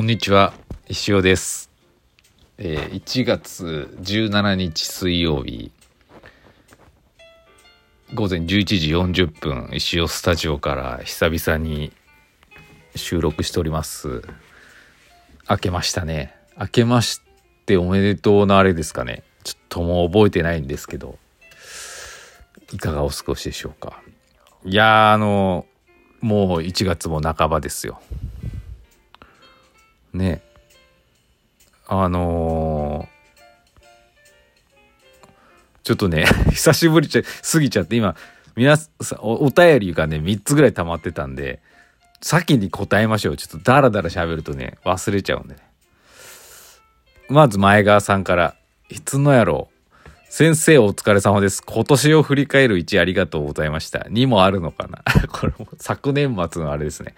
こんにちは。石尾です、えー1月17日水曜日。午前11時40分石尾スタジオから久々に収録しております。明けましたね。明けましておめでとうのあれですかね。ちょっともう覚えてないんですけど。いかがお過ごしでしょうか。いやーあのもう1月も半ばですよ。ね。あのーちょっとね 久しぶりちゃ過ぎちゃって今皆さんおお便りがね3つぐらい溜まってたんで先に答えましょう。ちょっとダラダラ喋るとね忘れちゃうんでね。まず前川さんから「いつのやろう先生お疲れ様です。今年を振り返る1ありがとうございました。2もあるのかな？これも昨年末のあれですね。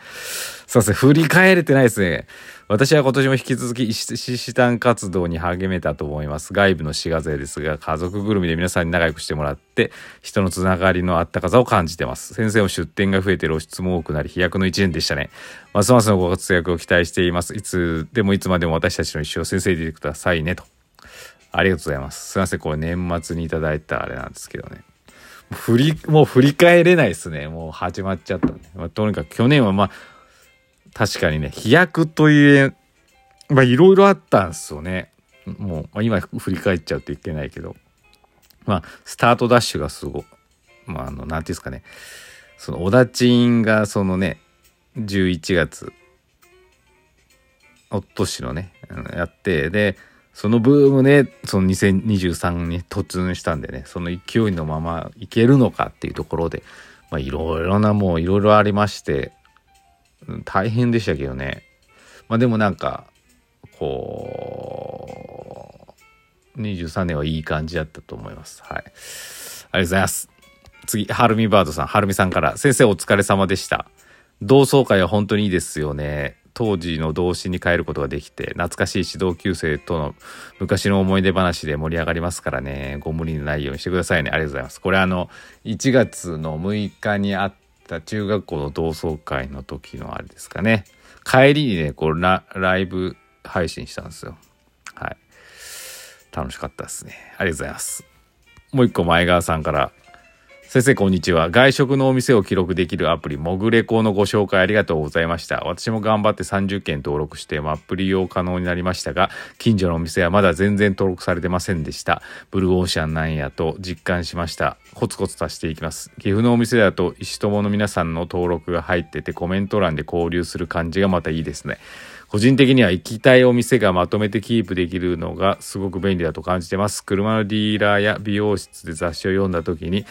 そうですね。振り返れてないですね。私は今年も引き続き医師団活動に励めたと思います。外部の志賀勢ですが、家族ぐるみで皆さんに仲良くしてもらって、人のつながりのあったかさを感じてます。先生も出展が増えて露出も多くなり、飛躍の1年でしたね。ますますのご活躍を期待しています。いつでもいつまでも私たちの一生先生でいてくださいね。と。ありがとうございます。すいません、これ年末にいただいたあれなんですけどね。振り、もう振り返れないですね。もう始まっちゃったんで。まあ、とにかく去年はまあ、確かにね、飛躍という、まあいろいろあったんですよね。もう、まあ、今振り返っちゃうといけないけど。まあ、スタートダッシュがすごまあ、あの、なんていうんですかね。その、小田賃がそのね、11月、おっとしのね、やって、で、そのブームでその2023に突入したんでねその勢いのままいけるのかっていうところでまあいろいろなもういろいろありまして大変でしたけどね。まあでもなんかこう23年はいい感じだったと思います。はい。ありがとうございます。次はるみバードさん。はるみさんから先生お疲れ様でした。同窓会は本当にいいですよね。当時の童心に変えることができて懐かしい指導級生との昔の思い出話で盛り上がりますからね。ご無理のないようにしてくださいね。ありがとうございます。これあの1月の6日にあった中学校の同窓会の時のあれですかね。帰りにねこうラライブ配信したんですよ。はい。楽しかったですね。ありがとうございます。もう一個前川さんから先生こんにちは。外食のお店を記録できるアプリもぐれこのご紹介ありがとうございました。私も頑張って30件登録してアプリ用可能になりましたが近所のお店はまだ全然登録されてませんでした。ブルーオーシャンなんやと実感しました。コツコツ足していきます。岐阜のお店だと石友の皆さんの登録が入っててコメント欄で交流する感じがまたいいですね。個人的には行きたいお店がまとめてキープできるのがすごく便利だと感じてます。車のディーラーや美容室で雑誌を読んだ時に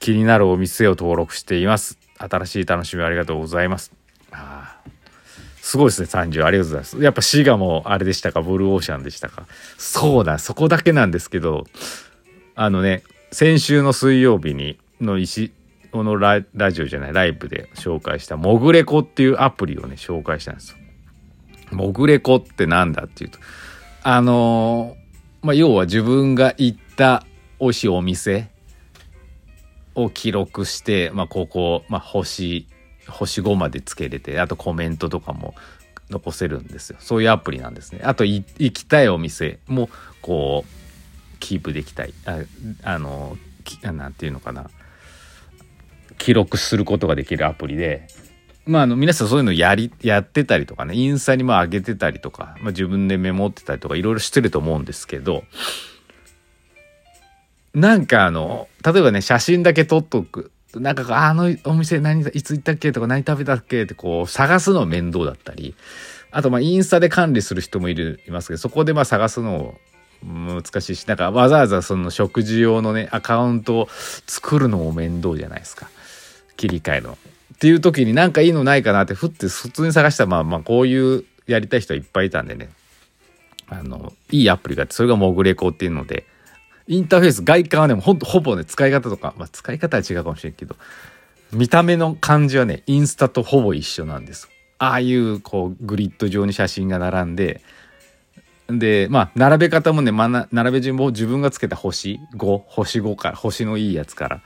気になるお店を登録しています。新しい楽しみありがとうございます。あすごいですね、30。ありがとうございます。やっぱ滋賀もあれでしたか、ブルーオーシャンでしたか？そうだ、そこだけなんですけど、あのね、先週の水曜日に、の石、このラジオじゃない、ライブで紹介した、モグレコっていうアプリをね、紹介したんですよ。モグレコってなんだっていうと、あのーまあ、要は自分が行った美味しいお店、を記録して、まあ、ここ、まあ、星星5までつけれてあとコメントとかも残せるんですよ。そういうアプリなんですね。あと行きたいお店もこうキープできたい。ああのきなんていうのかな。記録することができるアプリでまあ、あの皆さんそういうのやりやってたりとかねインスタにも上げてたりとか、まあ、自分でメモってたりとかいろいろしてると思うんですけどなんかあの例えばね写真だけ撮っとく。なんかあのお店何いつ行ったっけ？とか何食べたっけ？ってこう探すの面倒だったり。あとまあインスタで管理する人もいるいますけどそこでまあ探すの難しいしなんかわざわざその食事用のねアカウントを作るのも面倒じゃないですか。切り替えの。っていう時になんかいいのないかなってふって普通に探したらまあまあこういうやりたい人はいっぱいいたんでね。あのいいアプリがあってそれがモグレコっていうのでインターフェース外観はねほんとほぼね使い方とか、まあ、使い方は違うかもしれんけど見た目の感じはねインスタとほぼ一緒なんです。ああいうこうグリッド上に写真が並んででまあ並べ方もね、まな、並べ順も自分がつけた星5星5から星のいいやつから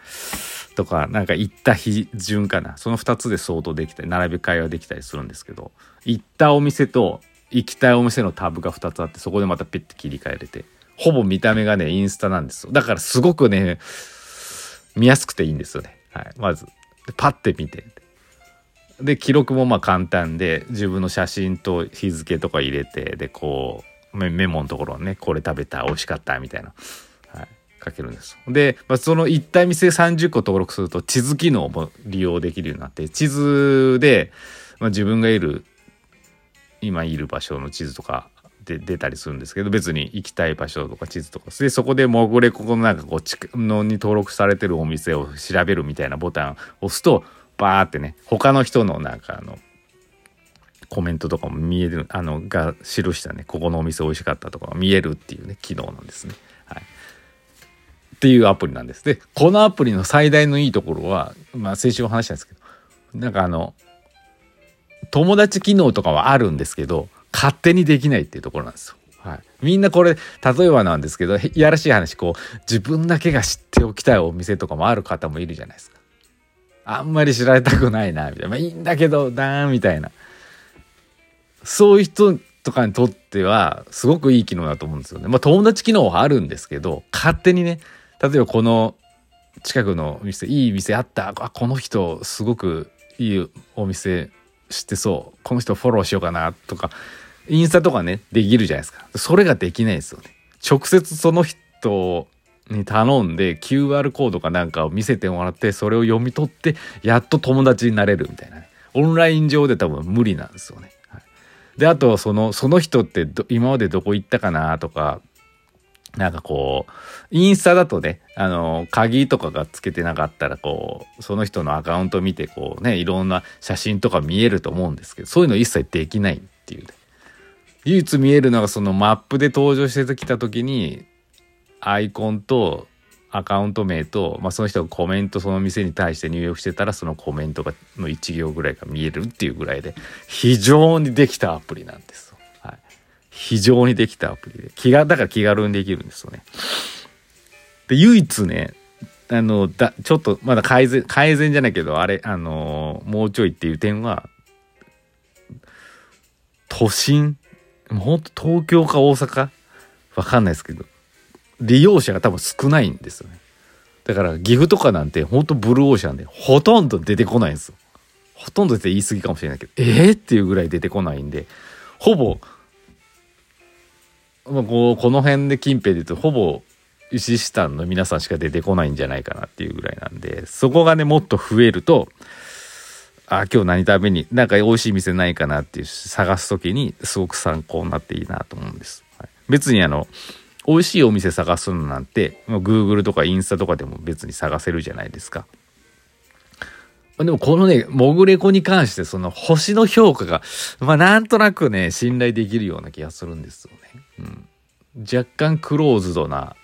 とかなんか行った日順かな。その2つで相当できたり並べ替えはできたりするんですけど行ったお店と行きたいお店のタブが2つあってそこでまたピッて切り替えれてほぼ見た目がねインスタなんですよ。だからすごくね見やすくていいんですよね。はい。まず。パッて見て。で記録もまあ簡単で自分の写真と日付とか入れてでこうメモのところねこれ食べた美味しかったみたいな、はい、書けるんですで、まあ、その一体店30個登録すると地図機能も利用できるようになって地図で、まあ、自分がいる今いる場所の地図とかで出たりするんですけど別に行きたい場所とか地図とかでそこでもぐれここのなんかこうのに登録されてるお店を調べるみたいなボタンを押すとバーってね他の人のなんかあのコメントとかも見えるあのが記したねここのお店美味しかったとか見えるっていうね機能なんですね。はい、っていうアプリなんです。でこのアプリの最大のいいところはまあ先週も話したんですけどなんかあの友達機能とかはあるんですけど勝手にできないっていうところなんですよ。はい、みんなこれ例えばなんですけどいやらしい話こう自分だけが知っておきたいお店とかもある方もいるじゃないですか。あんまり知られたくないなみたいなまあいいんだけどだーみたいなそういう人とかにとってはすごくいい機能だと思うんですよね。まあ友達機能はあるんですけど勝手にね例えばこの近くの店いい店あったあこの人すごくいいお店知ってそうこの人フォローしようかなとかインスタとかねできるじゃないですか。それができないですよね。直接その人に頼んで QR コードかなんかを見せてもらってそれを読み取ってやっと友達になれるみたいな、ね、オンライン上で多分無理なんですよね。はい、であとそのその人って今までどこ行ったかなとかなんかこうインスタだとねあの鍵とかがつけてなかったらこうその人のアカウント見てこうねいろんな写真とか見えると思うんですけどそういうの一切できないっていうね。唯一見えるのがそのマップで登場してきた時にアイコンとアカウント名と、まあ、その人がコメントその店に対して入力してたらそのコメントがの1行ぐらいが見えるっていうぐらいで非常にできたアプリなんです。はい、非常にできたアプリで気がだから気軽にできるんですよね。で唯一ねあのだちょっとまだ改善改善じゃないけどあれあのもうちょいっていう点は都心もうほんと東京か大阪？わかんないですけど利用者が多分少ないんですよね。だから岐阜とかなんてほんとブルーオーシャンでほとんど出てこないんですよ。ほとんどって言い過ぎかもしれないけど、えー、っていうぐらい出てこないんで、ほぼ、まあ、こうこの辺で近辺で言うとほぼ石下の皆さんしか出てこないんじゃないかなっていうぐらいなんで、そこがね、もっと増えると、あ、今日何食べに、なんか美味しい店ないかなっていう探す時にすごく参考になっていいなと思うんです。はい、別にあの、美味しいお店探すのなんて、ま、Google とかインスタとかでも別に探せるじゃないですか。でもこのね、モグレコに関してその星の評価が、まあなんとなくね、信頼できるような気がするんですよね。うん。若干クローズドな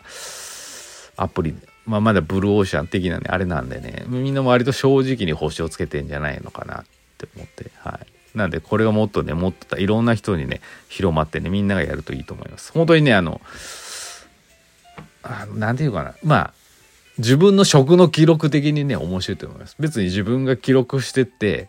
アプリ、まあまだブルーオーシャン的なね、あれなんでね、みんな割と正直に星をつけてんじゃないのかなって思って、はい。なんでこれがもっとね、もっといろんな人にね、広まってね、みんながやるといいと思います。本当にね、あの、あのなんていうかなまあ自分の食の記録的にね面白いと思います別に自分が記録してって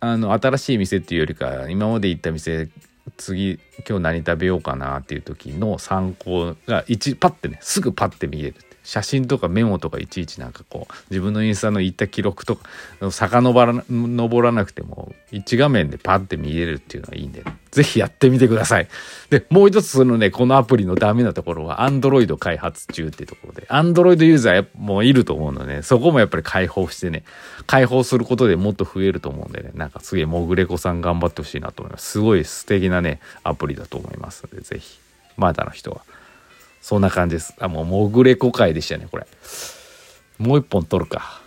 あの新しい店っていうよりか今まで行った店次今日何食べようかなっていう時の参考が一パッてねすぐパッて見える。写真とかメモとかいちいちなんかこう自分のインスタの行った記録とか遡ら登らなくても一画面でパッて見れるっていうのはいいんで、ね、ぜひやってみてください。で、もう一つそのね、このアプリのダメなところは Android 開発中っていうところで Android ユーザーもいると思うので、そこもやっぱり開放してね、開放することでもっと増えると思うんでね、なんかすげえもぐれこさん頑張ってほしいなと思います。すごい素敵なね、アプリだと思いますので、ぜひ、まだの人は。そんな感じです。あ、もう、もぐれこ会でしたね、これ。もう一本取るか。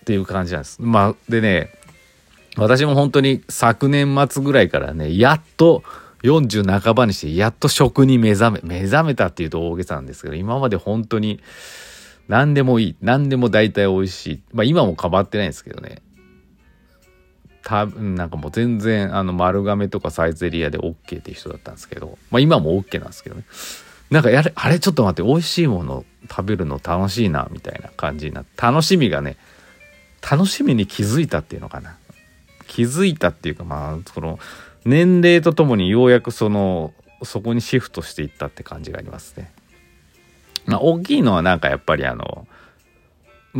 っていう感じなんです。まあ、でね、私も本当に昨年末ぐらいからね、やっと40半ばにして、やっと食に目覚め、目覚めたっていうと大げさなんですけど、今まで本当に何でもいい。何でも大体美味しい。まあ今も変わってないんですけどね。たなんかもう全然あの丸亀とかサイゼリアで OK っていう人だったんですけど、まあ今も OK なんですけどね。なんかやれ、あれちょっと待って、美味しいもの食べるの楽しいな、みたいな感じになって、楽しみがね、楽しみに気づいたっていうのかな。気づいたっていうか、まあ、その、年齢とともにようやくそのそこにシフトしていったって感じがありますね。まあ、大きいのはなんかやっぱりあの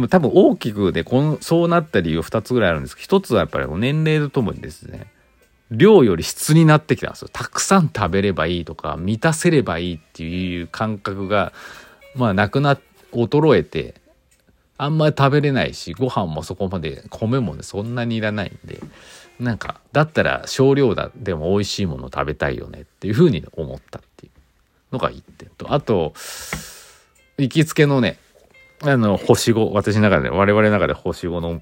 多分大きくでこのそうなった理由2つぐらいあるんですけど1つはやっぱり年齢とともにですね量より質になってきたんですよ。たくさん食べればいいとか満たせればいいっていう感覚がまあなくな衰えてあんまり食べれないしご飯もそこまで米もねそんなにいらないんでなんかだったら少量だでも美味しいもの食べたいよねっていうふうに思ったっていうのが1点とあと行きつけのねあの星5私の中で我々の中で星5の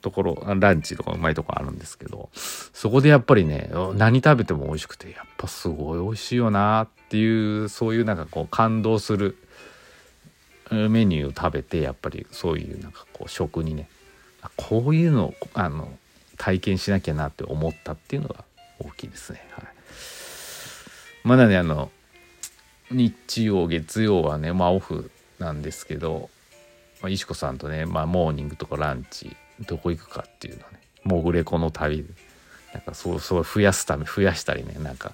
ところランチとかうまいとこあるんですけどそこでやっぱりね何食べても美味しくてやっぱすごい美味しいよなっていうそういうなんかこう感動するメニューを食べてやっぱりそういうなんかこう食にねこういうのをあの体験しなきゃなって思ったっていうのが大きいですね。はい、まだねあの日曜月曜はねまあオフなんですけど、まあ、石子さんとね、まあ、モーニングとかランチどこ行くかっていうのねもぐれこの旅なんかそうそう増やすため増やしたりねなんか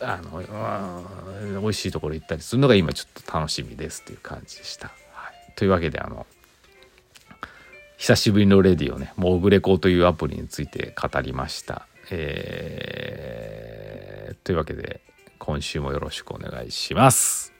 あの美味しいところ行ったりするのが今ちょっと楽しみですっていう感じでした。はい、というわけであの久しぶりのレディをねモグレコというアプリについて語りました。えー、というわけで今週もよろしくお願いします。